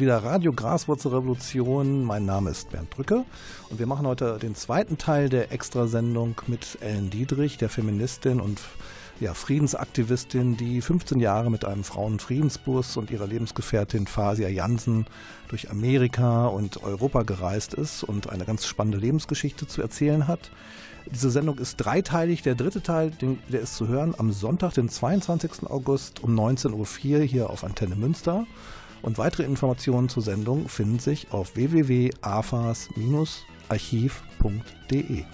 Wieder Radio Graswurzelrevolution. Mein Name ist Bernd Brücke und wir machen heute den zweiten Teil der Extrasendung mit Ellen Diedrich, der Feministin und ja, Friedensaktivistin, die 15 Jahre mit einem Frauenfriedensbus und ihrer Lebensgefährtin Fasia Jansen durch Amerika und Europa gereist ist und eine ganz spannende Lebensgeschichte zu erzählen hat. Diese Sendung ist dreiteilig. Der dritte Teil, der ist zu hören am Sonntag, den 22. August um 19.04 Uhr hier auf Antenne Münster. Und weitere Informationen zur Sendung finden sich auf www.afas-archiv.de.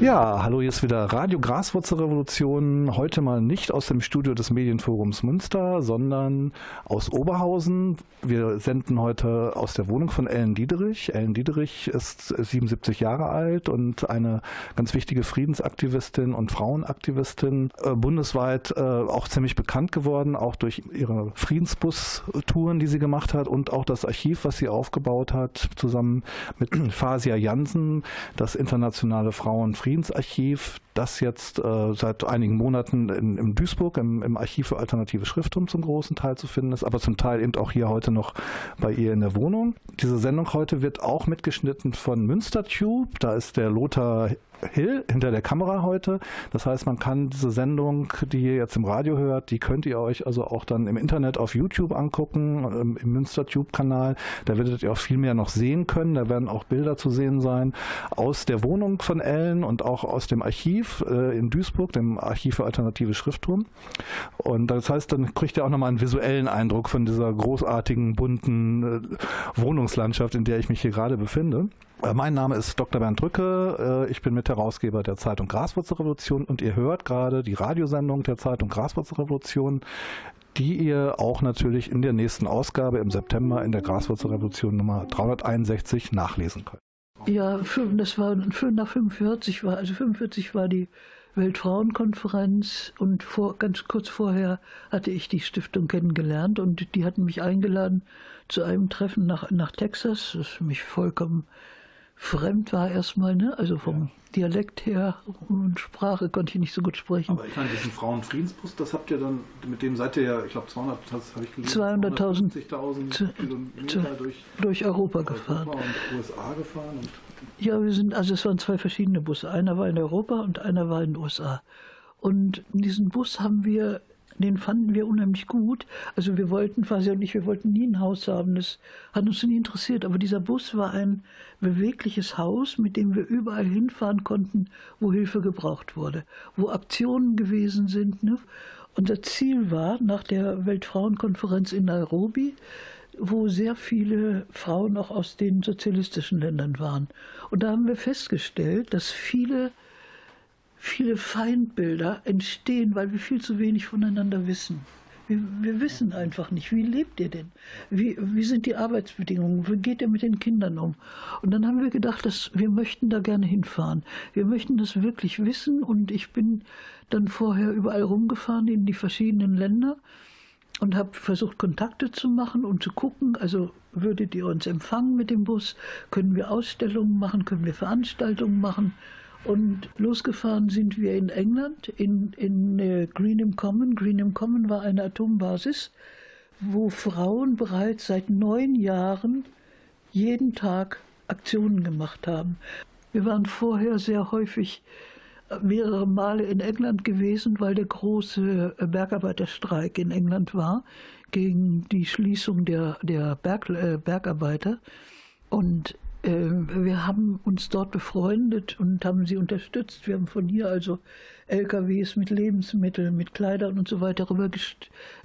Ja, hallo, hier ist wieder Radio Graswurzelrevolution. Heute mal nicht aus dem Studio des Medienforums Münster, sondern aus Oberhausen. Wir senden heute aus der Wohnung von Ellen Diederich. Ellen Diederich ist 77 Jahre alt und eine ganz wichtige Friedensaktivistin und Frauenaktivistin, äh, bundesweit äh, auch ziemlich bekannt geworden, auch durch ihre Friedensbus-Touren, die sie gemacht hat und auch das Archiv, was sie aufgebaut hat, zusammen mit Fasia Jansen, das internationale Frauen Friedensarchiv, das jetzt äh, seit einigen Monaten in, in Duisburg im, im, Archiv für alternative Schrifttum zum großen Teil zu finden ist, aber zum Teil eben auch hier heute noch bei ihr in der Wohnung. Diese Sendung heute wird auch mitgeschnitten von Münstertube. Da ist der Lothar Hill hinter der Kamera heute. Das heißt, man kann diese Sendung, die ihr jetzt im Radio hört, die könnt ihr euch also auch dann im Internet auf YouTube angucken, ähm, im Münster-Tube-Kanal. Da werdet ihr auch viel mehr noch sehen können. Da werden auch Bilder zu sehen sein aus der Wohnung von Ellen und auch aus dem Archiv äh, in Duisburg, dem Archiv für alternative Schriftturm. Und das heißt, dann kriegt ihr auch nochmal einen visuellen Eindruck von dieser großartigen, bunten äh, Wohnungslandschaft, in der ich mich hier gerade befinde. Äh, mein Name ist Dr. Bernd Drücke. Ich bin Mitherausgeber der Zeitung Graswurzelrevolution und ihr hört gerade die Radiosendung der Zeitung Graswurzelrevolution, die ihr auch natürlich in der nächsten Ausgabe im September in der Graswurzelrevolution Nummer 361 nachlesen könnt. Ja, das war nach 45 war, also 45 war die Weltfrauenkonferenz und vor, ganz kurz vorher hatte ich die Stiftung kennengelernt und die hatten mich eingeladen zu einem Treffen nach, nach Texas, das mich vollkommen fremd war erstmal, ne? also vom ja. Dialekt her und Sprache konnte ich nicht so gut sprechen. Aber ich meine, diesen Frauenfriedensbus, das habt ihr dann, mit dem seid ihr ja, ich glaube 200, das habe ich gelesen, 200.000 Kilometer durch, durch Europa, Europa gefahren. und USA gefahren. Und ja, wir sind, also es waren zwei verschiedene Busse. Einer war in Europa und einer war in den USA. Und diesen Bus haben wir den fanden wir unheimlich gut. Also wir wollten, quasi und ich, wir wollten nie ein Haus haben. Das hat uns nie interessiert. Aber dieser Bus war ein bewegliches Haus, mit dem wir überall hinfahren konnten, wo Hilfe gebraucht wurde, wo Aktionen gewesen sind. Ne? Unser Ziel war nach der Weltfrauenkonferenz in Nairobi, wo sehr viele Frauen auch aus den sozialistischen Ländern waren. Und da haben wir festgestellt, dass viele viele Feindbilder entstehen, weil wir viel zu wenig voneinander wissen. Wir, wir, wissen einfach nicht, wie lebt ihr denn? Wie, wie sind die Arbeitsbedingungen? Wie geht ihr mit den Kindern um? Und dann haben wir gedacht, dass wir möchten da gerne hinfahren. Wir möchten das wirklich wissen. Und ich bin dann vorher überall rumgefahren in die verschiedenen Länder und habe versucht, Kontakte zu machen und zu gucken, also würdet ihr uns empfangen mit dem Bus? Können wir Ausstellungen machen? Können wir Veranstaltungen machen? Und losgefahren sind wir in England, in, in äh, Greenham Common. Greenham Common war eine Atombasis, wo Frauen bereits seit neun Jahren jeden Tag Aktionen gemacht haben. Wir waren vorher sehr häufig äh, mehrere Male in England gewesen, weil der große äh, Bergarbeiterstreik in England war gegen die Schließung der, der Berg, äh, Bergarbeiter. Und wir haben uns dort befreundet und haben sie unterstützt. Wir haben von hier also LKWs mit Lebensmitteln, mit Kleidern und so weiter rüber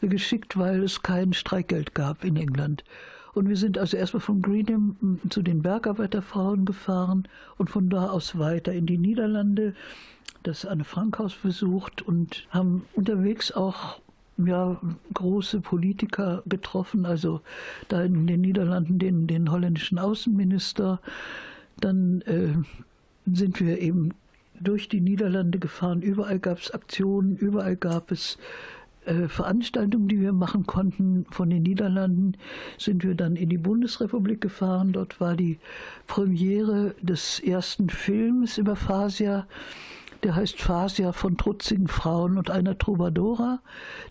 geschickt, weil es kein Streikgeld gab in England. Und wir sind also erstmal von Greenham zu den Bergarbeiterfrauen gefahren und von da aus weiter in die Niederlande, das Anne Frankhaus besucht und haben unterwegs auch ja, große Politiker getroffen, also da in den Niederlanden den, den holländischen Außenminister. Dann äh, sind wir eben durch die Niederlande gefahren. Überall gab es Aktionen, überall gab es äh, Veranstaltungen, die wir machen konnten. Von den Niederlanden sind wir dann in die Bundesrepublik gefahren. Dort war die Premiere des ersten Films über Fasia der heißt Fasia von trutzigen Frauen und einer Troubadoura.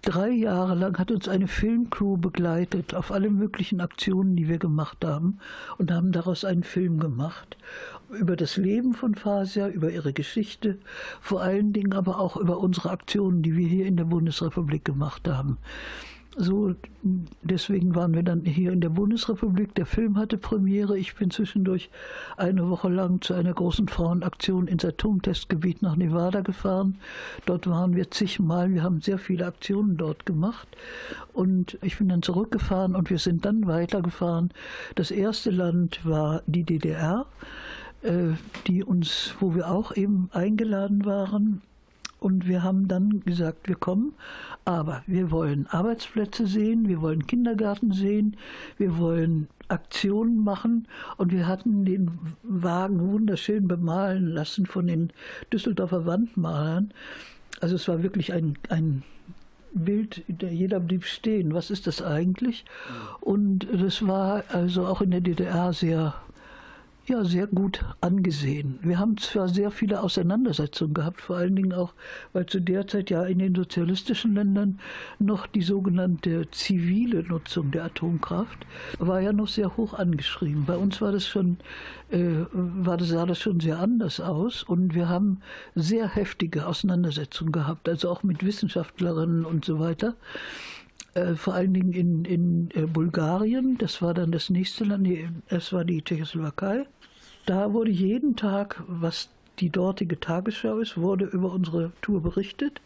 Drei Jahre lang hat uns eine Filmcrew begleitet auf alle möglichen Aktionen, die wir gemacht haben und haben daraus einen Film gemacht über das Leben von Fasia, über ihre Geschichte, vor allen Dingen aber auch über unsere Aktionen, die wir hier in der Bundesrepublik gemacht haben. So, deswegen waren wir dann hier in der Bundesrepublik. Der Film hatte Premiere. Ich bin zwischendurch eine Woche lang zu einer großen Frauenaktion ins Atomtestgebiet nach Nevada gefahren. Dort waren wir zigmal. Wir haben sehr viele Aktionen dort gemacht. Und ich bin dann zurückgefahren und wir sind dann weitergefahren. Das erste Land war die DDR, äh, die uns, wo wir auch eben eingeladen waren und wir haben dann gesagt, wir kommen, aber wir wollen Arbeitsplätze sehen, wir wollen Kindergarten sehen, wir wollen Aktionen machen. Und wir hatten den Wagen wunderschön bemalen lassen von den Düsseldorfer Wandmalern. Also es war wirklich ein, ein Bild, jeder blieb stehen. Was ist das eigentlich? Und das war also auch in der DDR sehr ja, sehr gut angesehen. Wir haben zwar sehr viele Auseinandersetzungen gehabt, vor allen Dingen auch, weil zu der Zeit ja in den sozialistischen Ländern noch die sogenannte zivile Nutzung der Atomkraft war ja noch sehr hoch angeschrieben. Bei uns war das schon, äh, war das, sah das schon sehr anders aus und wir haben sehr heftige Auseinandersetzungen gehabt, also auch mit Wissenschaftlerinnen und so weiter. Äh, vor allen Dingen in, in äh, Bulgarien, das war dann das nächste Land, nee, es war die Tschechoslowakei. Da wurde jeden Tag, was die dortige Tagesschau ist, wurde über unsere Tour berichtet.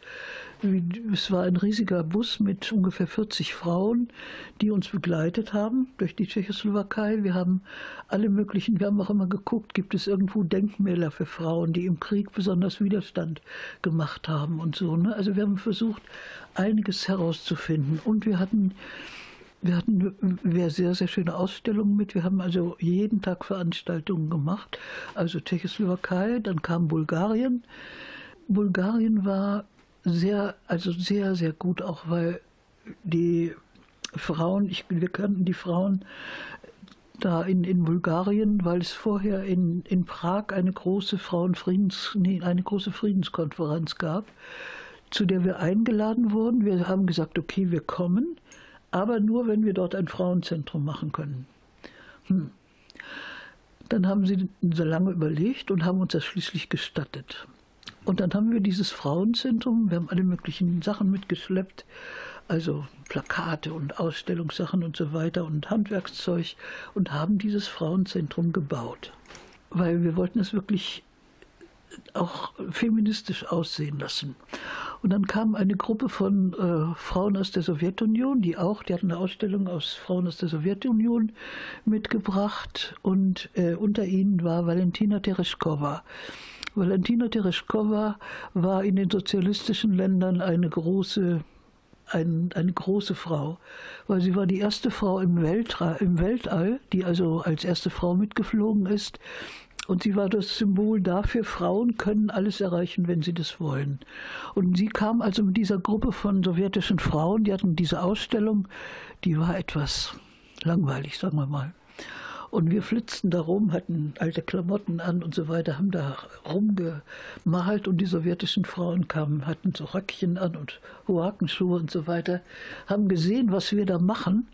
Es war ein riesiger Bus mit ungefähr 40 Frauen, die uns begleitet haben durch die Tschechoslowakei. Wir haben alle möglichen, wir haben auch immer geguckt, gibt es irgendwo Denkmäler für Frauen, die im Krieg besonders Widerstand gemacht haben und so. Ne? Also wir haben versucht, einiges herauszufinden. Und wir hatten wir hatten wir sehr, sehr schöne Ausstellungen mit. Wir haben also jeden Tag Veranstaltungen gemacht. Also Tschechoslowakei, dann kam Bulgarien. Bulgarien war sehr, also sehr, sehr gut, auch weil die Frauen, ich, wir kannten die Frauen, da in, in Bulgarien, weil es vorher in, in Prag eine große Frauenfriedens, nee, eine große Friedenskonferenz gab, zu der wir eingeladen wurden. Wir haben gesagt, okay, wir kommen, aber nur, wenn wir dort ein Frauenzentrum machen können. Hm. Dann haben sie so lange überlegt und haben uns das schließlich gestattet. Und dann haben wir dieses Frauenzentrum, wir haben alle möglichen Sachen mitgeschleppt, also Plakate und Ausstellungssachen und so weiter und Handwerkszeug und haben dieses Frauenzentrum gebaut. Weil wir wollten es wirklich auch feministisch aussehen lassen. Und dann kam eine Gruppe von äh, Frauen aus der Sowjetunion, die auch, die hatten eine Ausstellung aus Frauen aus der Sowjetunion mitgebracht und äh, unter ihnen war Valentina Tereshkova. Valentina Tereshkova war in den sozialistischen Ländern eine große ein, eine große Frau, weil sie war die erste Frau im, Weltra im Weltall, die also als erste Frau mitgeflogen ist. Und sie war das Symbol dafür, Frauen können alles erreichen, wenn sie das wollen. Und sie kam also mit dieser Gruppe von sowjetischen Frauen, die hatten diese Ausstellung, die war etwas langweilig, sagen wir mal. Und wir flitzten da rum, hatten alte Klamotten an und so weiter, haben da rumgemalt und die sowjetischen Frauen kamen, hatten so Röckchen an und Huakenschuhe und so weiter, haben gesehen, was wir da machen,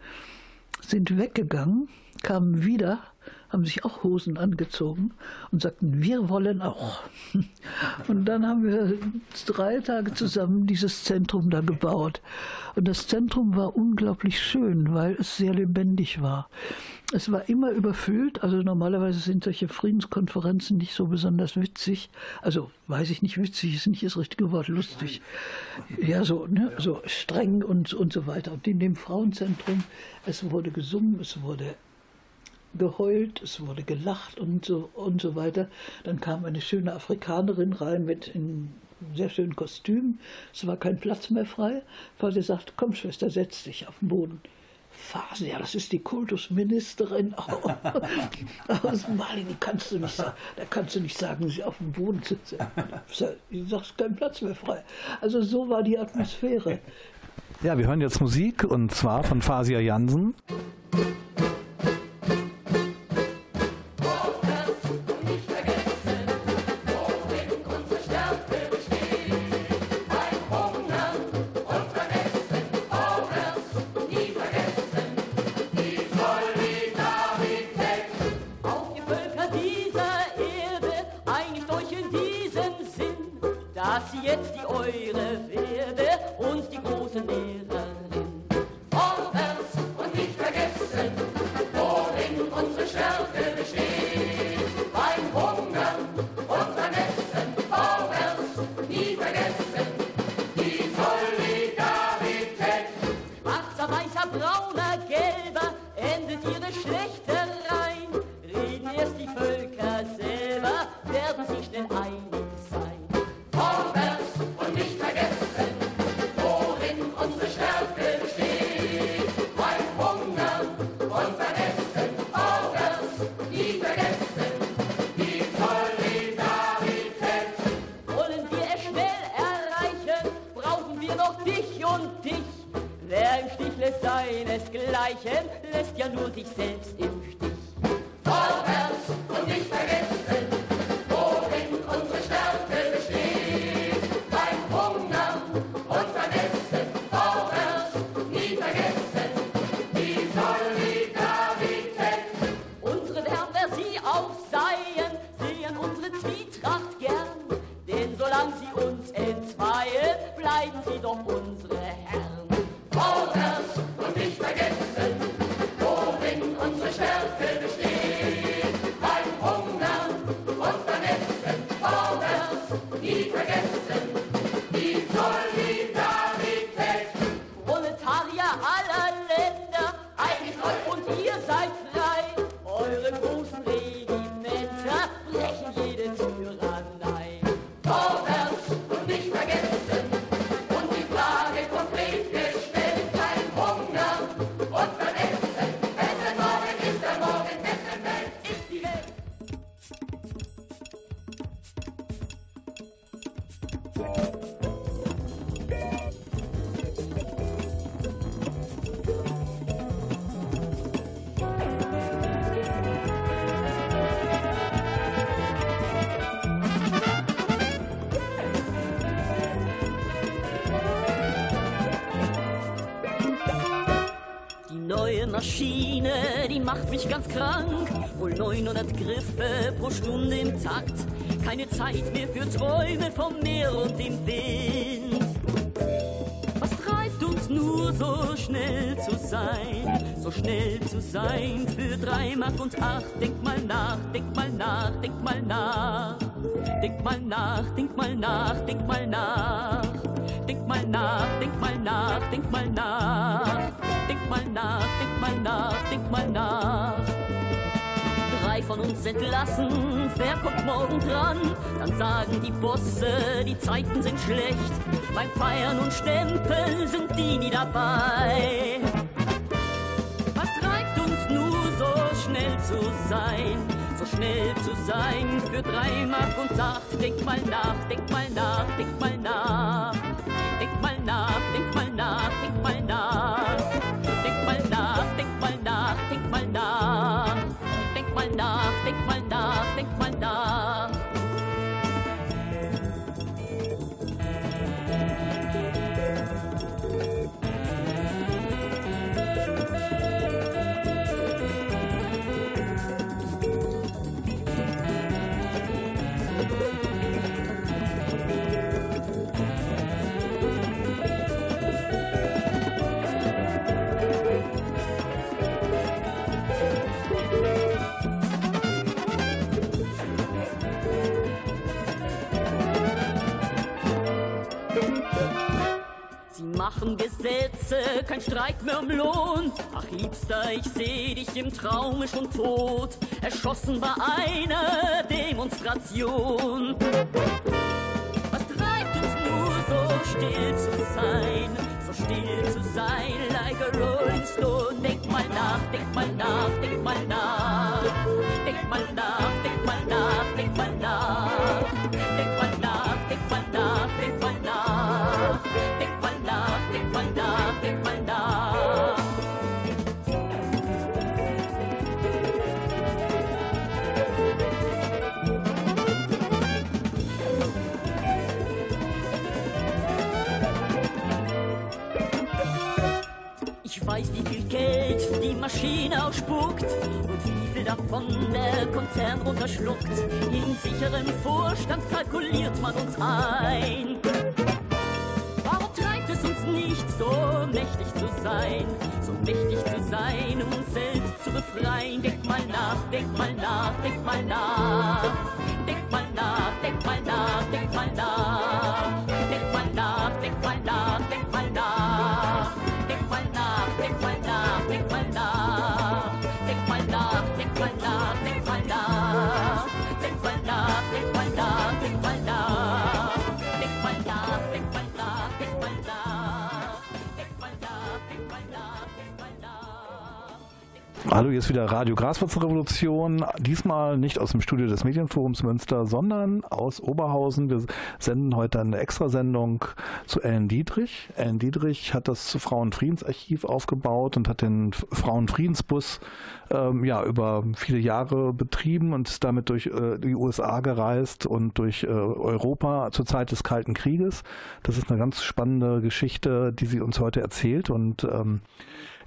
sind weggegangen, kamen wieder, haben sich auch Hosen angezogen und sagten, wir wollen auch. Und dann haben wir drei Tage zusammen dieses Zentrum da gebaut. Und das Zentrum war unglaublich schön, weil es sehr lebendig war. Es war immer überfüllt. Also normalerweise sind solche Friedenskonferenzen nicht so besonders witzig. Also weiß ich nicht, witzig ist nicht das richtige Wort, lustig. Ja, so, ne? so streng und, und so weiter. Und in dem Frauenzentrum, es wurde gesungen, es wurde geheult, es wurde gelacht und so, und so weiter. Dann kam eine schöne Afrikanerin rein mit einem sehr schönen Kostüm. Es war kein Platz mehr frei. Weil sie sagt, komm Schwester, setz dich auf den Boden. Phase, ja, das ist die Kultusministerin aus Mali, die kannst du nicht sagen, da kannst du nicht sagen, sie auf dem Boden sitzt. Du sagst, kein Platz mehr frei. Also so war die Atmosphäre. Ja, wir hören jetzt Musik und zwar von Fasia Jansen. Mich ganz krank. Wohl 900 Griffe pro Stunde im Takt. Keine Zeit mehr für Träume vom Meer und dem Wind. Was treibt uns nur so schnell zu sein? So schnell zu sein für drei Mark und acht. Denk mal nach, denk mal nach, denk mal nach. Denk mal nach, denk mal nach, denk mal nach. Denk mal nach, denk mal nach, denk mal nach. Denk mal nach, denk mal nach, denk mal nach. Drei von uns entlassen, wer kommt morgen dran? Dann sagen die Bosse, die Zeiten sind schlecht. Beim Feiern und Stempeln sind die nie dabei. Was treibt uns nur so schnell zu sein? So schnell zu sein für drei Mark und acht. Denk mal nach, denk mal nach, denk mal nach. Denk mal nach, denk mal nach, denk mal nach. Machen Gesetze, kein Streik mehr um Lohn. Ach, Liebster, ich seh dich im Traume schon tot, erschossen bei einer Demonstration. Was treibt uns nur so still zu sein, so still zu sein, like a rolling stone? Denk mal nach, denk mal nach, denk mal nach. Maschine ausspuckt und wie viel davon der Konzern runterschluckt. In sicherem Vorstand kalkuliert man uns ein. Warum treibt es uns nicht, so mächtig zu sein, so mächtig zu sein, um uns selbst zu befreien? Denk mal nach, denk mal nach, denk mal nach. Hallo, hier ist wieder Radio Graswurzelrevolution. Diesmal nicht aus dem Studio des Medienforums Münster, sondern aus Oberhausen. Wir senden heute eine Extrasendung zu Ellen Dietrich. Ellen Dietrich hat das Frauenfriedensarchiv aufgebaut und hat den Frauenfriedensbus ähm, ja, über viele Jahre betrieben und ist damit durch äh, die USA gereist und durch äh, Europa zur Zeit des Kalten Krieges. Das ist eine ganz spannende Geschichte, die sie uns heute erzählt und ähm,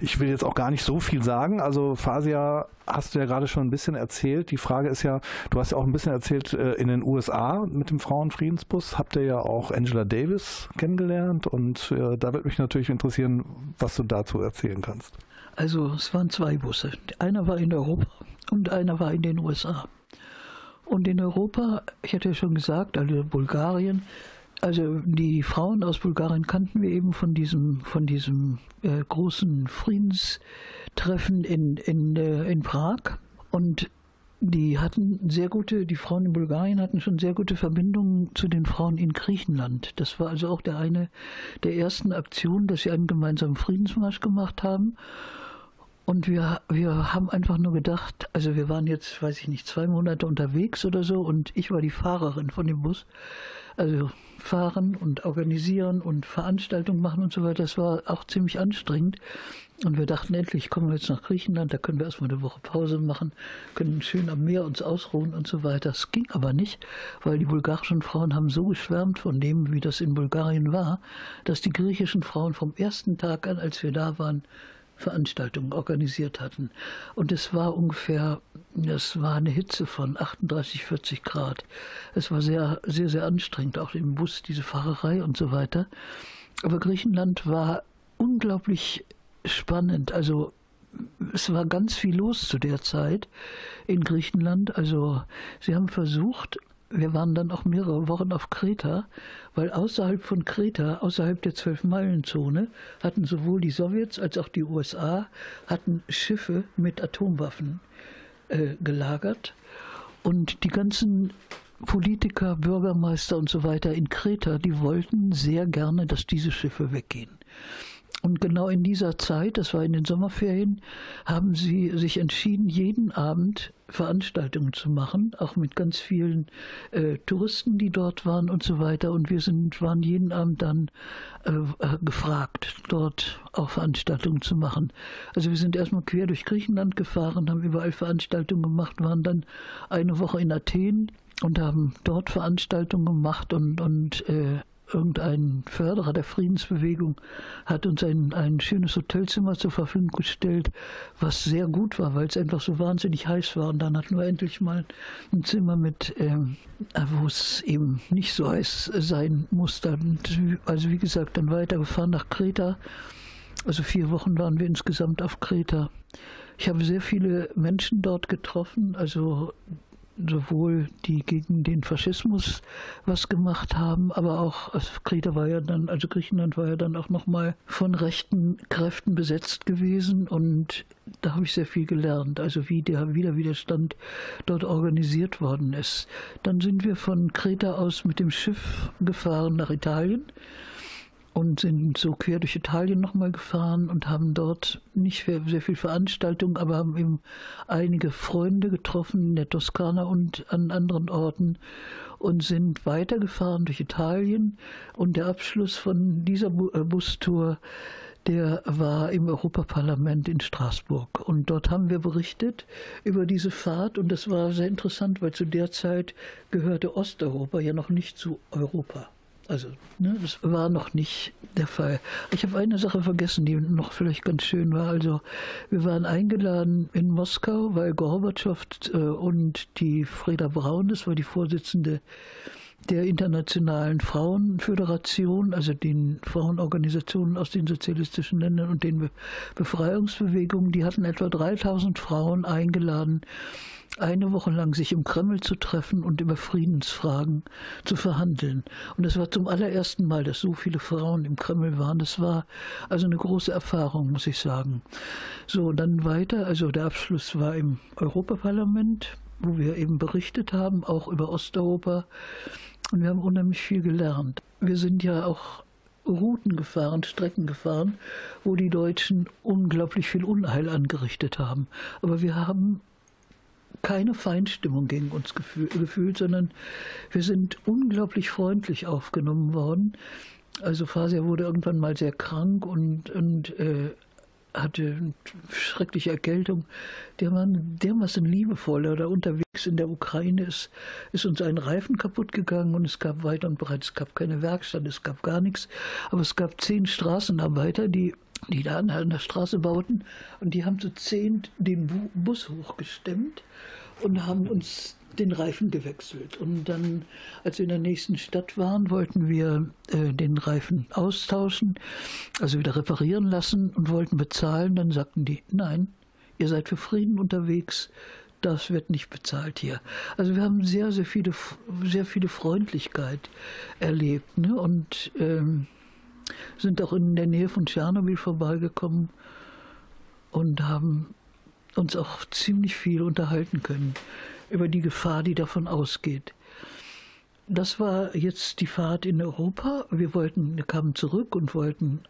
ich will jetzt auch gar nicht so viel sagen. Also Fasia hast du ja gerade schon ein bisschen erzählt. Die Frage ist ja, du hast ja auch ein bisschen erzählt, äh, in den USA mit dem Frauenfriedensbus habt ihr ja auch Angela Davis kennengelernt und äh, da würde mich natürlich interessieren, was du dazu erzählen kannst. Also es waren zwei Busse. Einer war in Europa und einer war in den USA. Und in Europa, ich hatte ja schon gesagt, also Bulgarien, also die Frauen aus Bulgarien kannten wir eben von diesem, von diesem äh, großen Friedenstreffen in, in, äh, in Prag. Und die hatten sehr gute, die Frauen in Bulgarien hatten schon sehr gute Verbindungen zu den Frauen in Griechenland. Das war also auch der eine der ersten Aktionen, dass sie einen gemeinsamen Friedensmarsch gemacht haben. Und wir, wir haben einfach nur gedacht, also wir waren jetzt, weiß ich nicht, zwei Monate unterwegs oder so und ich war die Fahrerin von dem Bus. Also fahren und organisieren und Veranstaltungen machen und so weiter, das war auch ziemlich anstrengend. Und wir dachten, endlich kommen wir jetzt nach Griechenland, da können wir erstmal eine Woche Pause machen, können schön am Meer uns ausruhen und so weiter. Das ging aber nicht, weil die bulgarischen Frauen haben so geschwärmt von dem, wie das in Bulgarien war, dass die griechischen Frauen vom ersten Tag an, als wir da waren, Veranstaltungen organisiert hatten. Und es war ungefähr, es war eine Hitze von 38, 40 Grad. Es war sehr, sehr, sehr anstrengend, auch im Bus, diese Fahrerei und so weiter. Aber Griechenland war unglaublich spannend. Also es war ganz viel los zu der Zeit in Griechenland. Also sie haben versucht, wir waren dann auch mehrere Wochen auf Kreta, weil außerhalb von Kreta, außerhalb der Zwölf-Meilen-Zone, hatten sowohl die Sowjets als auch die USA hatten Schiffe mit Atomwaffen äh, gelagert. Und die ganzen Politiker, Bürgermeister und so weiter in Kreta, die wollten sehr gerne, dass diese Schiffe weggehen. Und genau in dieser Zeit, das war in den Sommerferien, haben sie sich entschieden, jeden Abend Veranstaltungen zu machen, auch mit ganz vielen äh, Touristen, die dort waren und so weiter. Und wir sind, waren jeden Abend dann äh, äh gefragt, dort auch Veranstaltungen zu machen. Also wir sind erstmal quer durch Griechenland gefahren, haben überall Veranstaltungen gemacht, waren dann eine Woche in Athen und haben dort Veranstaltungen gemacht und, und äh, irgendein Förderer der Friedensbewegung hat uns ein, ein schönes Hotelzimmer zur Verfügung gestellt, was sehr gut war, weil es einfach so wahnsinnig heiß war. Und dann hatten wir endlich mal ein Zimmer mit, ähm, wo es eben nicht so heiß sein musste. Und also wie gesagt, dann weitergefahren nach Kreta. Also vier Wochen waren wir insgesamt auf Kreta. Ich habe sehr viele Menschen dort getroffen, also sowohl die gegen den Faschismus was gemacht haben, aber auch also Kreta war ja dann, also Griechenland war ja dann auch nochmal von rechten Kräften besetzt gewesen und da habe ich sehr viel gelernt, also wie der Widerstand dort organisiert worden ist. Dann sind wir von Kreta aus mit dem Schiff gefahren nach Italien und sind so quer durch Italien nochmal gefahren und haben dort nicht sehr, viel Veranstaltungen, aber haben eben einige Freunde getroffen in der Toskana und an anderen Orten und sind weitergefahren durch Italien. Und der Abschluss von dieser äh, Bustour, der war im Europaparlament in Straßburg. Und dort haben wir berichtet über diese Fahrt. Und das war sehr interessant, weil zu der Zeit gehörte Osteuropa ja noch nicht zu Europa. Also, ne, das war noch nicht der Fall. Ich habe eine Sache vergessen, die noch vielleicht ganz schön war. Also, wir waren eingeladen in Moskau, weil Gorbatschow äh, und die Freda Braun, das war die Vorsitzende der Internationalen Frauenföderation, also den Frauenorganisationen aus den sozialistischen Ländern und den Befreiungsbewegungen, die hatten etwa 3000 Frauen eingeladen, eine Woche lang sich im Kreml zu treffen und über Friedensfragen zu verhandeln. Und das war zum allerersten Mal, dass so viele Frauen im Kreml waren. Das war also eine große Erfahrung, muss ich sagen. So, dann weiter. Also der Abschluss war im Europaparlament, wo wir eben berichtet haben, auch über Osteuropa. Und wir haben unheimlich viel gelernt. Wir sind ja auch Routen gefahren, Strecken gefahren, wo die Deutschen unglaublich viel Unheil angerichtet haben. Aber wir haben keine Feindstimmung gegen uns gefühlt, sondern wir sind unglaublich freundlich aufgenommen worden. Also Fasia wurde irgendwann mal sehr krank und, und äh, hatte schreckliche Erkältung. Der Mann dermaßen liebevoll oder unterwegs in der Ukraine ist, ist uns ein Reifen kaputt gegangen und es gab weit und breit, es gab keine Werkstatt, es gab gar nichts. Aber es gab zehn Straßenarbeiter, die die da an der Straße bauten. Und die haben zu zehn den Bus hochgestemmt und haben uns den Reifen gewechselt. Und dann, als wir in der nächsten Stadt waren, wollten wir äh, den Reifen austauschen, also wieder reparieren lassen und wollten bezahlen. Dann sagten die, nein, ihr seid für Frieden unterwegs, das wird nicht bezahlt hier. Also wir haben sehr, sehr viele, sehr viele Freundlichkeit erlebt. Ne? Und ähm, sind auch in der Nähe von Tschernobyl vorbeigekommen und haben uns auch ziemlich viel unterhalten können über die Gefahr, die davon ausgeht. Das war jetzt die Fahrt in Europa. Wir wollten, wir kamen zurück und wollten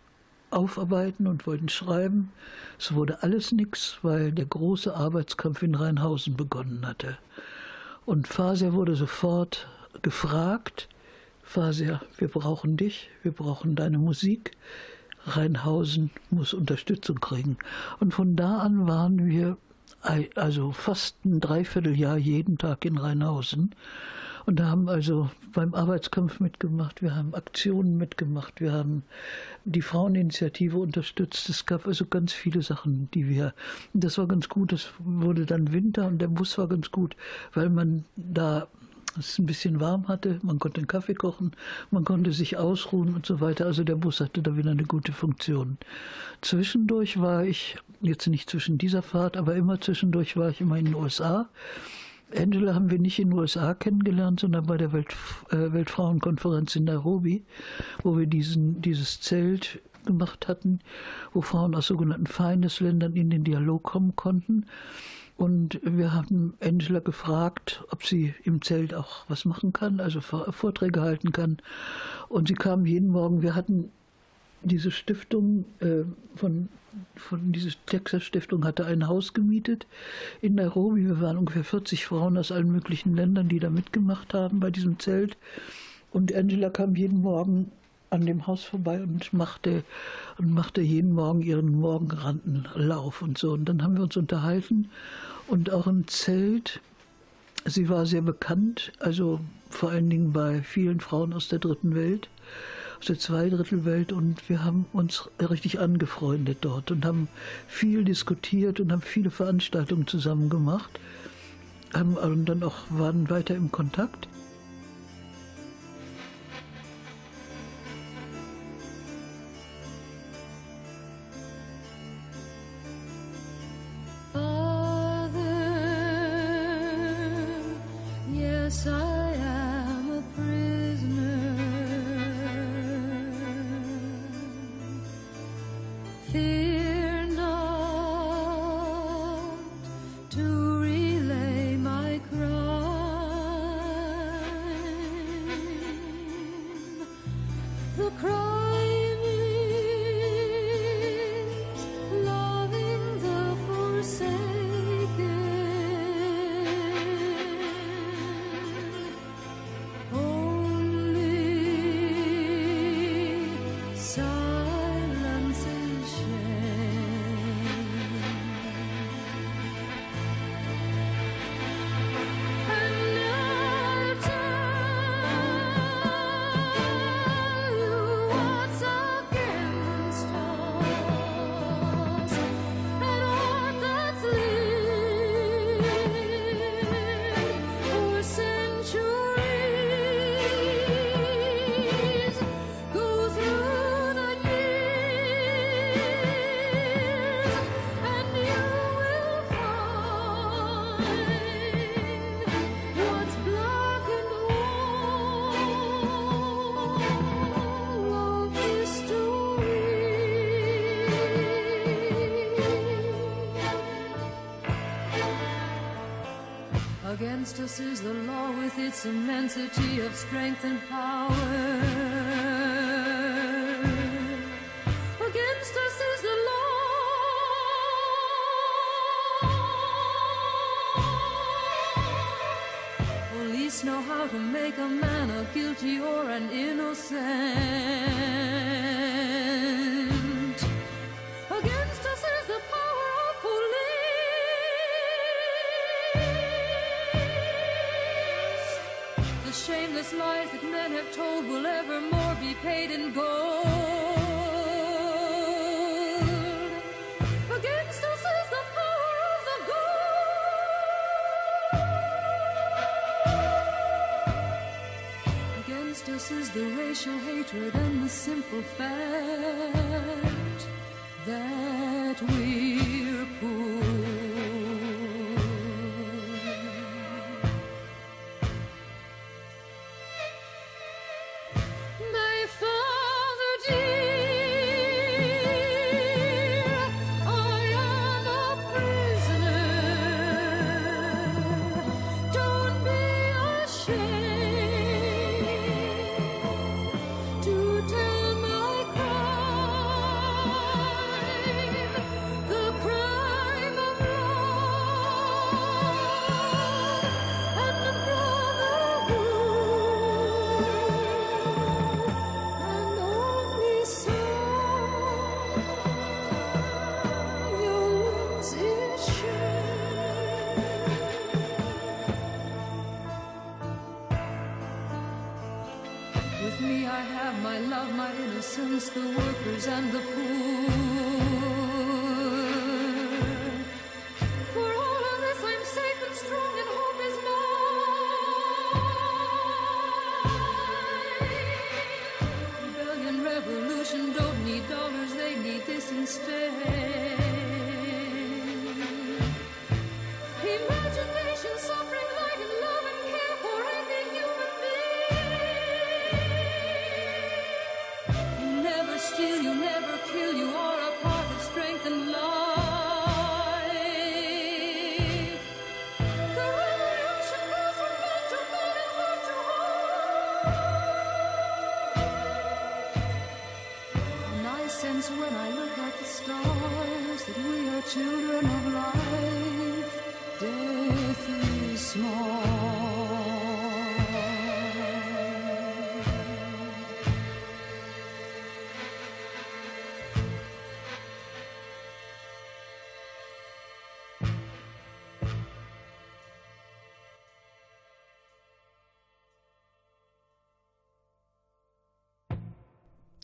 aufarbeiten und wollten schreiben. Es wurde alles nichts, weil der große Arbeitskampf in Rheinhausen begonnen hatte. Und Faser wurde sofort gefragt, Fasia, wir brauchen dich, wir brauchen deine Musik. Rheinhausen muss Unterstützung kriegen. Und von da an waren wir also fast ein Dreivierteljahr jeden Tag in Rheinhausen Und da haben also beim Arbeitskampf mitgemacht, wir haben Aktionen mitgemacht, wir haben die Fraueninitiative unterstützt. Es gab also ganz viele Sachen, die wir. Das war ganz gut. Es wurde dann Winter und der Bus war ganz gut, weil man da es ein bisschen warm hatte, man konnte einen Kaffee kochen, man konnte sich ausruhen und so weiter. Also der Bus hatte da wieder eine gute Funktion. Zwischendurch war ich, jetzt nicht zwischen dieser Fahrt, aber immer zwischendurch war ich immer in den USA. Angela haben wir nicht in den USA kennengelernt, sondern bei der Welt, äh, Weltfrauenkonferenz in Nairobi, wo wir diesen, dieses Zelt gemacht hatten, wo Frauen aus sogenannten Feindesländern in den Dialog kommen konnten. Und wir haben Angela gefragt, ob sie im Zelt auch was machen kann, also Vorträge halten kann. Und sie kam jeden Morgen. Wir hatten diese Stiftung äh, von, von diese Texas Stiftung hatte ein Haus gemietet in Nairobi. Wir waren ungefähr 40 Frauen aus allen möglichen Ländern, die da mitgemacht haben bei diesem Zelt. Und Angela kam jeden Morgen an dem Haus vorbei und machte, und machte jeden Morgen ihren Morgenrandenlauf und so. Und dann haben wir uns unterhalten und auch im Zelt. Sie war sehr bekannt, also vor allen Dingen bei vielen Frauen aus der dritten Welt, aus der Zweidrittelwelt. Und wir haben uns richtig angefreundet dort und haben viel diskutiert und haben viele Veranstaltungen zusammen gemacht. Haben und dann auch waren weiter im Kontakt. Us is the law with its immensity of strength and power.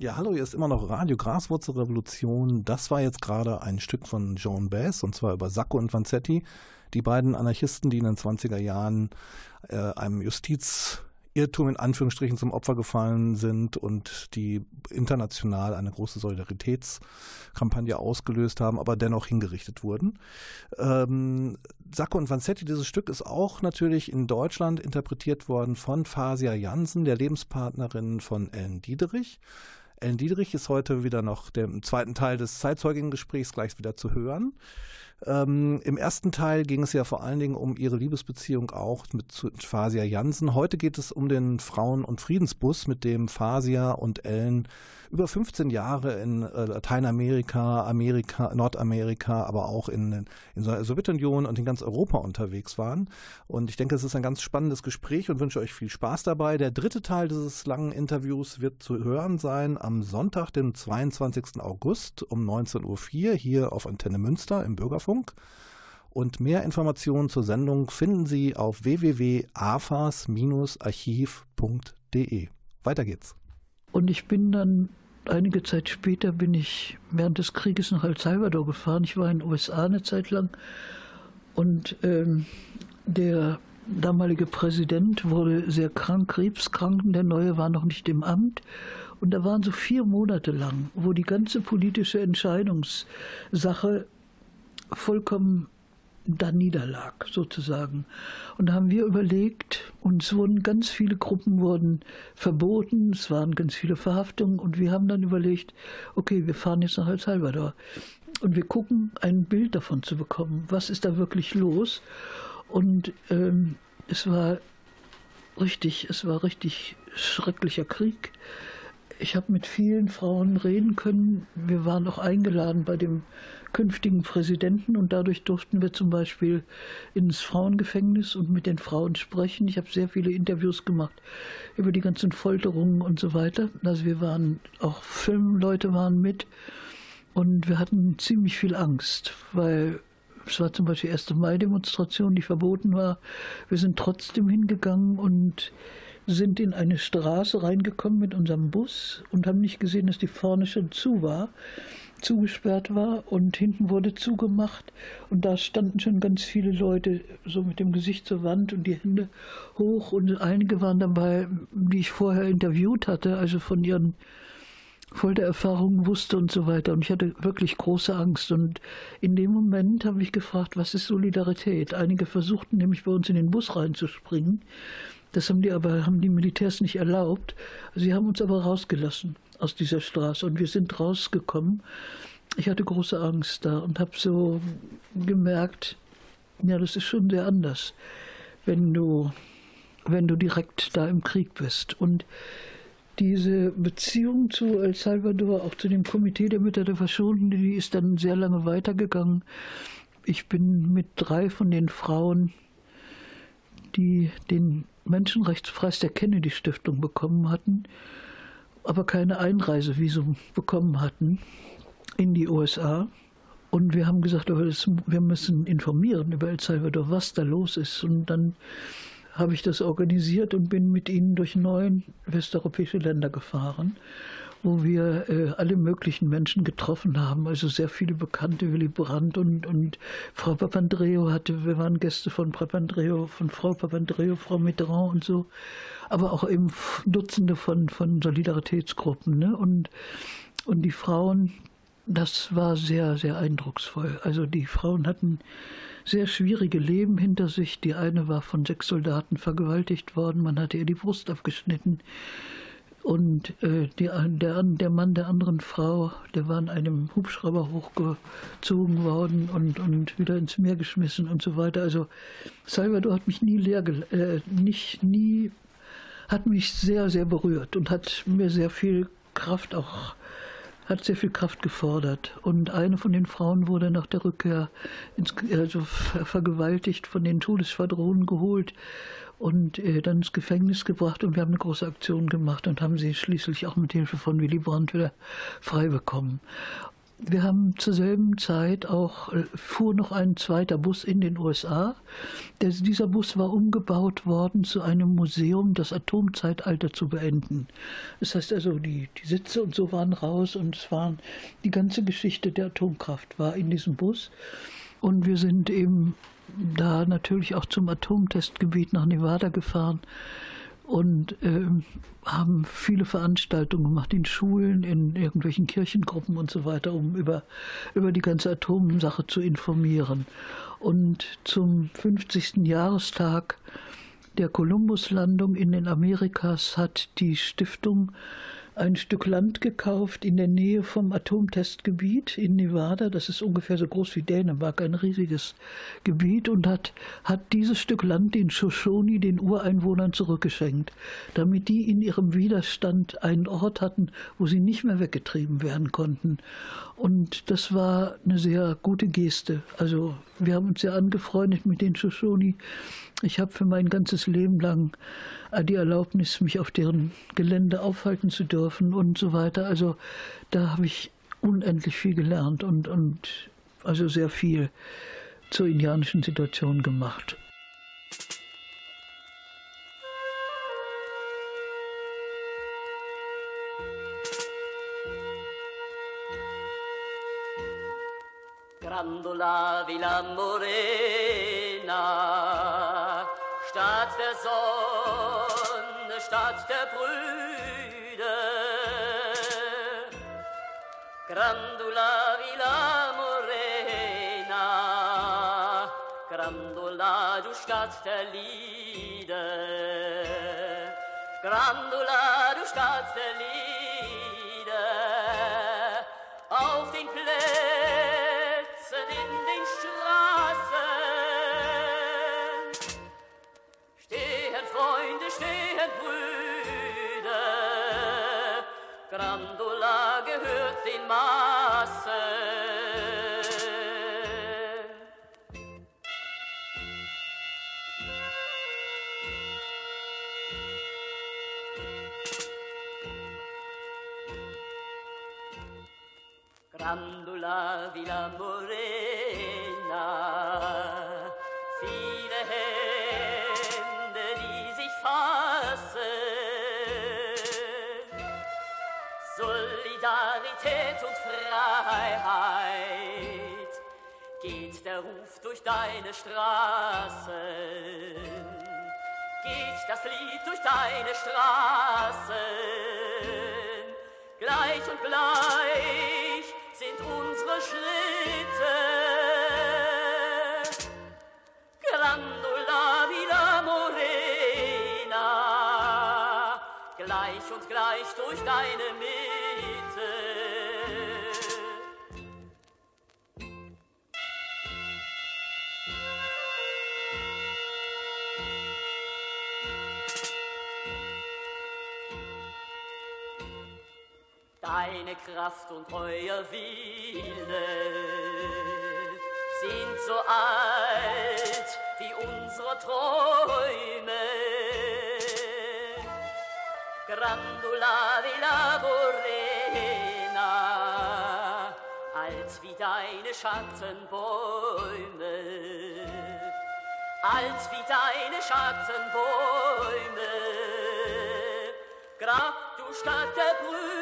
Ja, hallo, hier ist immer noch Radio Graswurzelrevolution. Das war jetzt gerade ein Stück von Joan Baez und zwar über Sacco und Vanzetti, die beiden Anarchisten, die in den 20er Jahren äh, einem Justizirrtum in Anführungsstrichen zum Opfer gefallen sind und die international eine große Solidaritätskampagne ausgelöst haben, aber dennoch hingerichtet wurden. Ähm, Sacco und Vanzetti, dieses Stück ist auch natürlich in Deutschland interpretiert worden von Fasia Jansen, der Lebenspartnerin von Ellen Diederich. Ellen Diederich ist heute wieder noch im zweiten Teil des Zeitzeuginnengesprächs gleich wieder zu hören. Ähm, Im ersten Teil ging es ja vor allen Dingen um ihre Liebesbeziehung auch mit Fasia Jansen. Heute geht es um den Frauen- und Friedensbus, mit dem Fasia und Ellen über 15 Jahre in äh, Lateinamerika, Amerika, Nordamerika, aber auch in, in der Sowjetunion und in ganz Europa unterwegs waren. Und ich denke, es ist ein ganz spannendes Gespräch und wünsche euch viel Spaß dabei. Der dritte Teil dieses langen Interviews wird zu hören sein am Sonntag, dem 22. August um 19.04 Uhr hier auf Antenne Münster im Bürgerfunk. Und mehr Informationen zur Sendung finden Sie auf www.afas-archiv.de. Weiter geht's. Und ich bin dann einige Zeit später bin ich während des Krieges nach El Salvador gefahren. Ich war in den USA eine Zeit lang und ähm, der damalige Präsident wurde sehr krank, krebskrank, der neue war noch nicht im Amt. Und da waren so vier Monate lang, wo die ganze politische Entscheidungssache vollkommen da niederlag, sozusagen. Und da haben wir überlegt, uns wurden ganz viele Gruppen wurden verboten, es waren ganz viele Verhaftungen und wir haben dann überlegt, okay, wir fahren jetzt nach El Salvador und wir gucken, ein Bild davon zu bekommen, was ist da wirklich los. Und ähm, es war richtig, es war richtig schrecklicher Krieg. Ich habe mit vielen Frauen reden können. Wir waren auch eingeladen bei dem künftigen Präsidenten und dadurch durften wir zum Beispiel ins Frauengefängnis und mit den Frauen sprechen. Ich habe sehr viele Interviews gemacht über die ganzen Folterungen und so weiter. Also wir waren, auch Filmleute waren mit und wir hatten ziemlich viel Angst, weil es war zum Beispiel die 1. Mai-Demonstration, die verboten war. Wir sind trotzdem hingegangen und sind in eine Straße reingekommen mit unserem Bus und haben nicht gesehen, dass die vorne schon zu war, zugesperrt war und hinten wurde zugemacht und da standen schon ganz viele Leute so mit dem Gesicht zur Wand und die Hände hoch und einige waren dabei, die ich vorher interviewt hatte, also von ihren Foltererfahrungen wusste und so weiter. Und ich hatte wirklich große Angst. Und in dem Moment habe ich gefragt, was ist Solidarität? Einige versuchten nämlich bei uns in den Bus reinzuspringen. Das haben die aber, haben die Militärs nicht erlaubt. Sie haben uns aber rausgelassen aus dieser Straße und wir sind rausgekommen. Ich hatte große Angst da und habe so gemerkt, ja, das ist schon sehr anders, wenn du, wenn du direkt da im Krieg bist. Und diese Beziehung zu El Salvador, auch zu dem Komitee der Mütter der Verschonten, die ist dann sehr lange weitergegangen. Ich bin mit drei von den Frauen, die den Menschenrechtspreis der Kennedy Stiftung bekommen hatten, aber keine Einreisevisum bekommen hatten in die USA. Und wir haben gesagt, wir müssen informieren über El Salvador, was da los ist. Und dann habe ich das organisiert und bin mit ihnen durch neun westeuropäische Länder gefahren wo wir äh, alle möglichen Menschen getroffen haben, also sehr viele Bekannte, Willy Brandt und, und Frau Papandreou hatte, wir waren Gäste von Papandreou, von Frau Papandreou, Frau Mitterrand und so, aber auch eben Dutzende von, von Solidaritätsgruppen. Ne? Und, und die Frauen, das war sehr, sehr eindrucksvoll. Also die Frauen hatten sehr schwierige Leben hinter sich. Die eine war von sechs Soldaten vergewaltigt worden, man hatte ihr die Brust abgeschnitten. Und äh, die, der, der Mann der anderen Frau, der war in einem Hubschrauber hochgezogen worden und, und wieder ins Meer geschmissen und so weiter. Also Salvador hat mich nie leer, äh, nicht nie, hat mich sehr, sehr berührt und hat mir sehr viel Kraft auch hat sehr viel Kraft gefordert. Und eine von den Frauen wurde nach der Rückkehr ins, also vergewaltigt, von den Todesschwadronen geholt und äh, dann ins Gefängnis gebracht. Und wir haben eine große Aktion gemacht und haben sie schließlich auch mit Hilfe von Willy Brandt wieder frei bekommen. Wir haben zur selben Zeit auch, fuhr noch ein zweiter Bus in den USA. Der, dieser Bus war umgebaut worden zu einem Museum, das Atomzeitalter zu beenden. Das heißt also, die, die Sitze und so waren raus und es waren, die ganze Geschichte der Atomkraft war in diesem Bus. Und wir sind eben da natürlich auch zum Atomtestgebiet nach Nevada gefahren und äh, haben viele Veranstaltungen gemacht in Schulen, in irgendwelchen Kirchengruppen und so weiter, um über, über die ganze Atomsache zu informieren. Und zum 50. Jahrestag der Kolumbuslandung in den Amerikas hat die Stiftung ein Stück Land gekauft in der Nähe vom Atomtestgebiet in Nevada. Das ist ungefähr so groß wie Dänemark, ein riesiges Gebiet und hat, hat dieses Stück Land den Shoshone, den Ureinwohnern, zurückgeschenkt, damit die in ihrem Widerstand einen Ort hatten, wo sie nicht mehr weggetrieben werden konnten. Und das war eine sehr gute Geste. Also wir haben uns sehr angefreundet mit den Shoshone. Ich habe für mein ganzes Leben lang die Erlaubnis, mich auf deren Gelände aufhalten zu dürfen und so weiter. Also da habe ich unendlich viel gelernt und, und also sehr viel zur indianischen Situation gemacht. Grandola Villa Morena, Stadt der Brüder. Grandula Villa Morena, Grandula, du Stadt der Lieder. Grandula, du Stadt der Lieder. Grandula gehört den Maßen. Deine Straßen. Geht das Lied durch deine Straßen. Gleich und gleich sind unsere Schritte. Grandula Villa Morena. Gleich und gleich durch deine Mitte. Deine Kraft und euer Wille sind so alt wie unsere Träume. Grandula Villa Morena, als wie deine Schattenbäume, als wie deine Schattenbäume. Grab du Stadt der Brüder,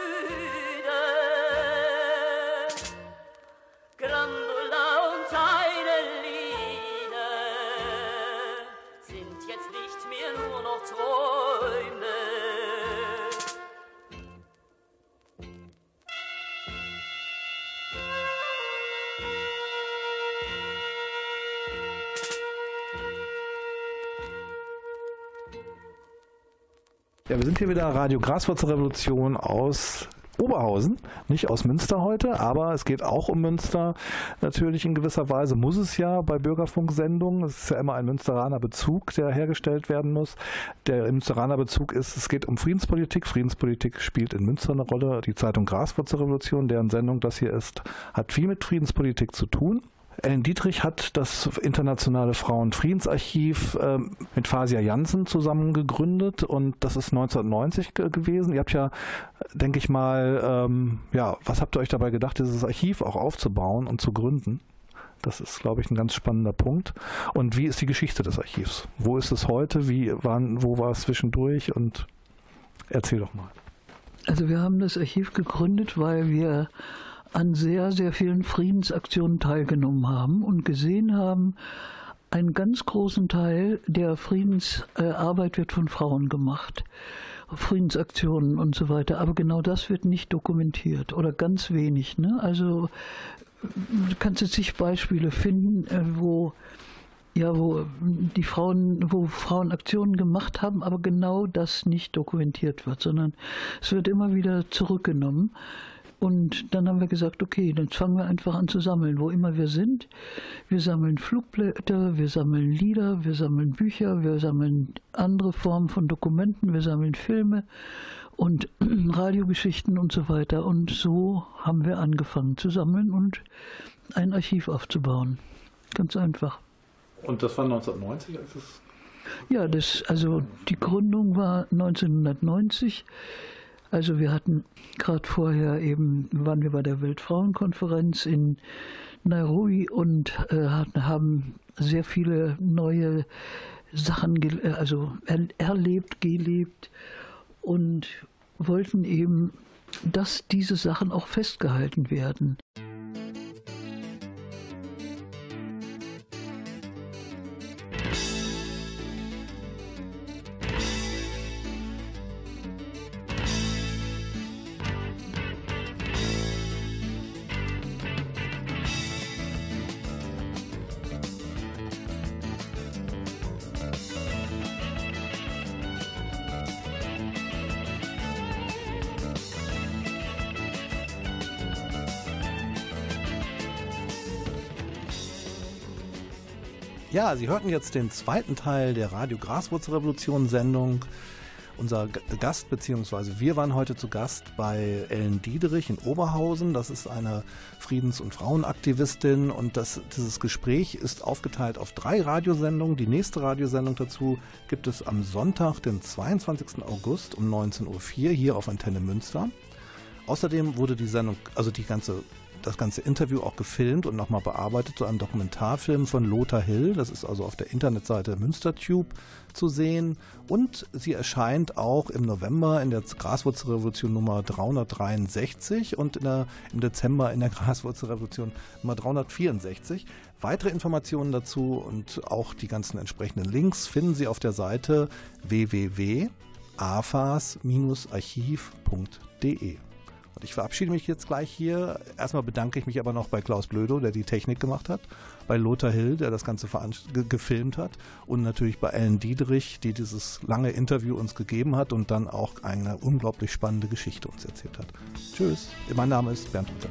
Ja, wir sind hier wieder Radio Graswurzelrevolution aus Oberhausen, nicht aus Münster heute, aber es geht auch um Münster. Natürlich in gewisser Weise muss es ja bei Bürgerfunksendungen. Es ist ja immer ein Münsteraner Bezug, der hergestellt werden muss. Der Münsteraner Bezug ist, es geht um Friedenspolitik. Friedenspolitik spielt in Münster eine Rolle. Die Zeitung Graswurzelrevolution, deren Sendung das hier ist, hat viel mit Friedenspolitik zu tun. Ellen Dietrich hat das Internationale Frauenfriedensarchiv äh, mit Fasia Janssen zusammen gegründet und das ist 1990 gewesen. Ihr habt ja, denke ich mal, ähm, ja, was habt ihr euch dabei gedacht, dieses Archiv auch aufzubauen und zu gründen? Das ist, glaube ich, ein ganz spannender Punkt. Und wie ist die Geschichte des Archivs? Wo ist es heute? Wie waren, wo war es zwischendurch? Und erzähl doch mal. Also wir haben das Archiv gegründet, weil wir an sehr, sehr vielen Friedensaktionen teilgenommen haben und gesehen haben, einen ganz großen Teil der Friedensarbeit wird von Frauen gemacht. Friedensaktionen und so weiter. Aber genau das wird nicht dokumentiert oder ganz wenig. Ne? Also du kannst jetzt zig Beispiele finden, äh, wo ja, wo die Frauen, wo Frauen Aktionen gemacht haben, aber genau das nicht dokumentiert wird, sondern es wird immer wieder zurückgenommen. Und dann haben wir gesagt, okay, dann fangen wir einfach an zu sammeln, wo immer wir sind. Wir sammeln Flugblätter, wir sammeln Lieder, wir sammeln Bücher, wir sammeln andere Formen von Dokumenten, wir sammeln Filme und Radiogeschichten und so weiter. Und so haben wir angefangen zu sammeln und ein Archiv aufzubauen. Ganz einfach. Und das war 1990, als es ja, das, also die Gründung war 1990. Also wir hatten gerade vorher eben, waren wir bei der Weltfrauenkonferenz in Nairobi und äh, haben sehr viele neue Sachen äh, also er, erlebt, gelebt und wollten eben, dass diese Sachen auch festgehalten werden. Ja, Sie hörten jetzt den zweiten Teil der Radio Graswurzelrevolution Sendung. Unser Gast, beziehungsweise wir waren heute zu Gast bei Ellen Diederich in Oberhausen. Das ist eine Friedens- und Frauenaktivistin und das, dieses Gespräch ist aufgeteilt auf drei Radiosendungen. Die nächste Radiosendung dazu gibt es am Sonntag, den 22. August um 19.04 Uhr hier auf Antenne Münster. Außerdem wurde die Sendung, also die ganze das ganze Interview auch gefilmt und nochmal bearbeitet zu einem Dokumentarfilm von Lothar Hill. Das ist also auf der Internetseite Münstertube zu sehen. Und sie erscheint auch im November in der Graswurzelrevolution Nummer 363 und der, im Dezember in der Graswurzelrevolution Nummer 364. Weitere Informationen dazu und auch die ganzen entsprechenden Links finden Sie auf der Seite www.afas-archiv.de. Und ich verabschiede mich jetzt gleich hier. Erstmal bedanke ich mich aber noch bei Klaus Blödo, der die Technik gemacht hat, bei Lothar Hill, der das Ganze ge gefilmt hat und natürlich bei Ellen Diederich, die dieses lange Interview uns gegeben hat und dann auch eine unglaublich spannende Geschichte uns erzählt hat. Tschüss, mein Name ist Bernd Hutter.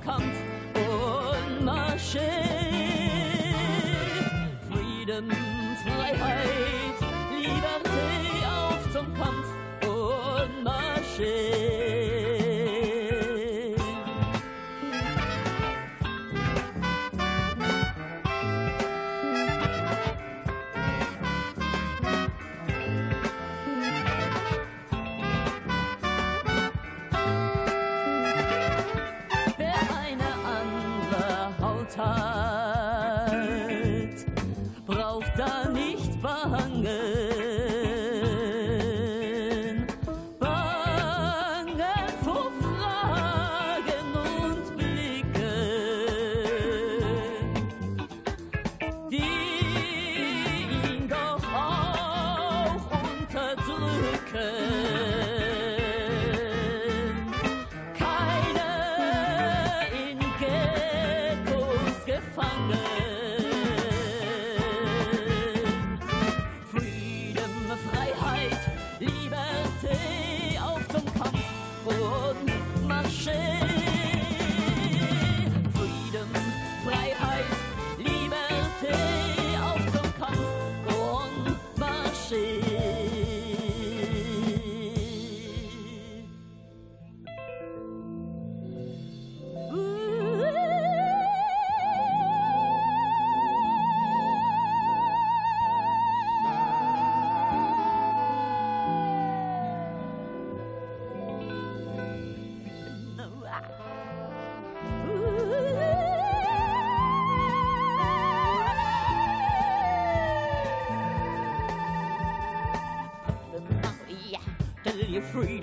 Kampf und marschiert.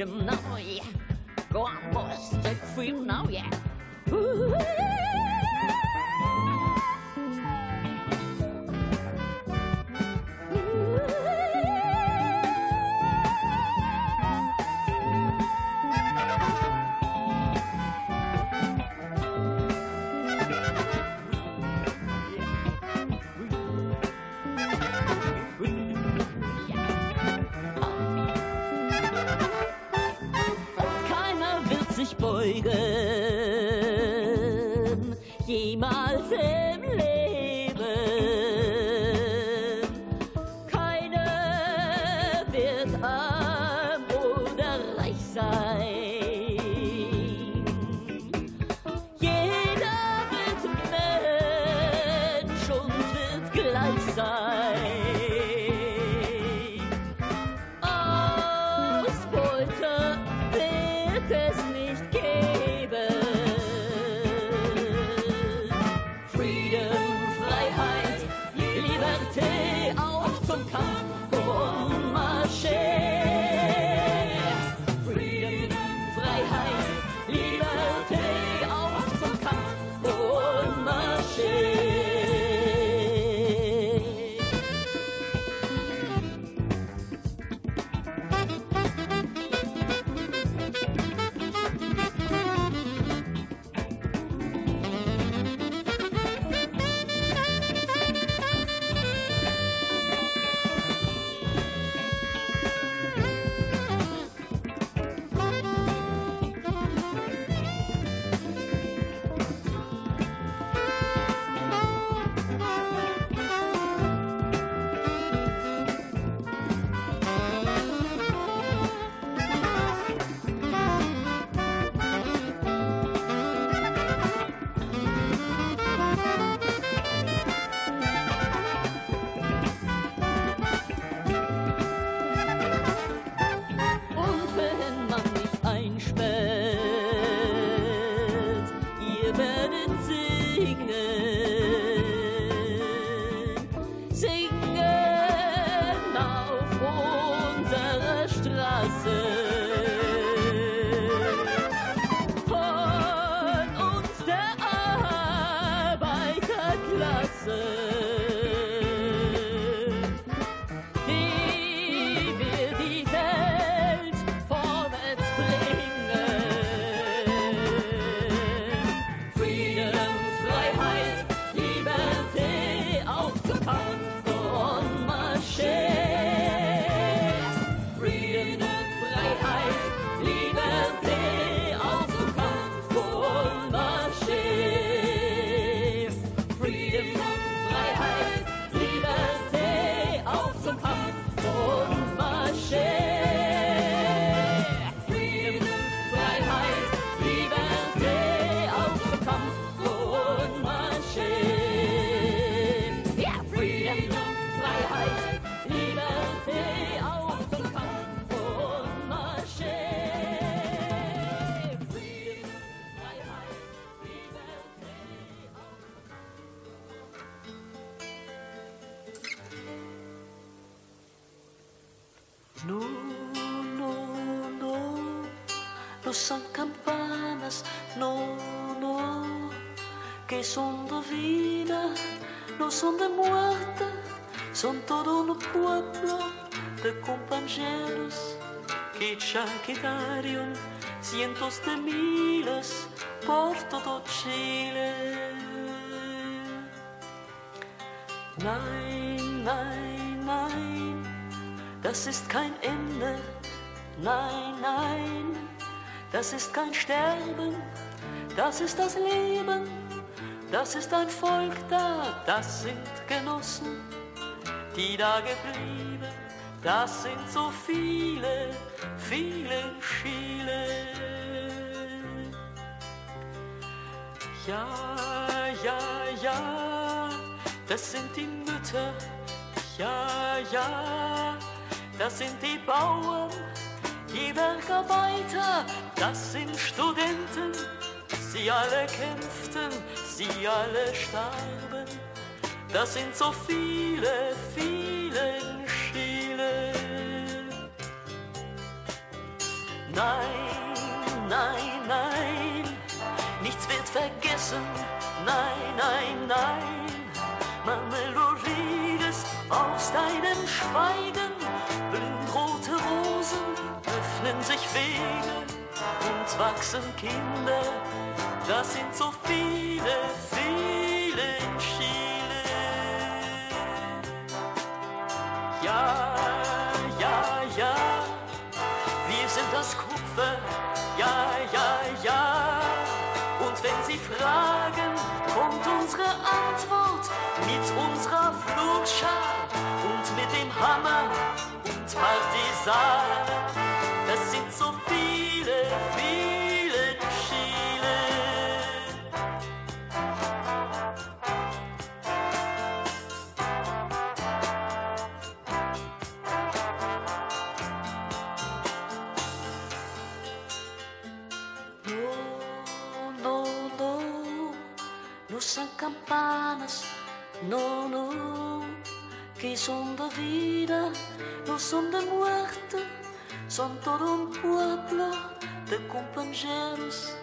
No. Son todo un pueblo de compañeros que ya quedaron cientos de miles por todo Chile. Nein, nein, nein, das ist kein Ende. Nein, nein, das ist kein Sterben, das ist das Leben, das ist ein Volk da, das sind Genossen, die da geblieben, das sind so viele, viele Schiele. Ja, ja, ja, das sind die Mütter, ja, ja, das sind die Bauern, die Bergarbeiter, das sind Studenten, sie alle kämpften, sie alle starben. Das sind so viele, viele Schiele. Nein, nein, nein, nichts wird vergessen. Nein, nein, nein, Marmelorides aus deinem Schweigen, blühenrote Rosen öffnen sich Wege und wachsen Kinder. Das sind so viele, viele in Ja, ja, ja, wir sind das Kupfer. Ja, ja, ja. Und wenn Sie fragen, kommt unsere Antwort mit unserer Flugschar und mit dem Hammer und Partisan. No, no, que son de vida, no son de muerte, son todo un pueblo de compañeros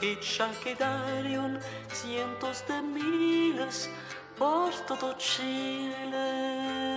que ya quedaron cientos de miles por todo Chile.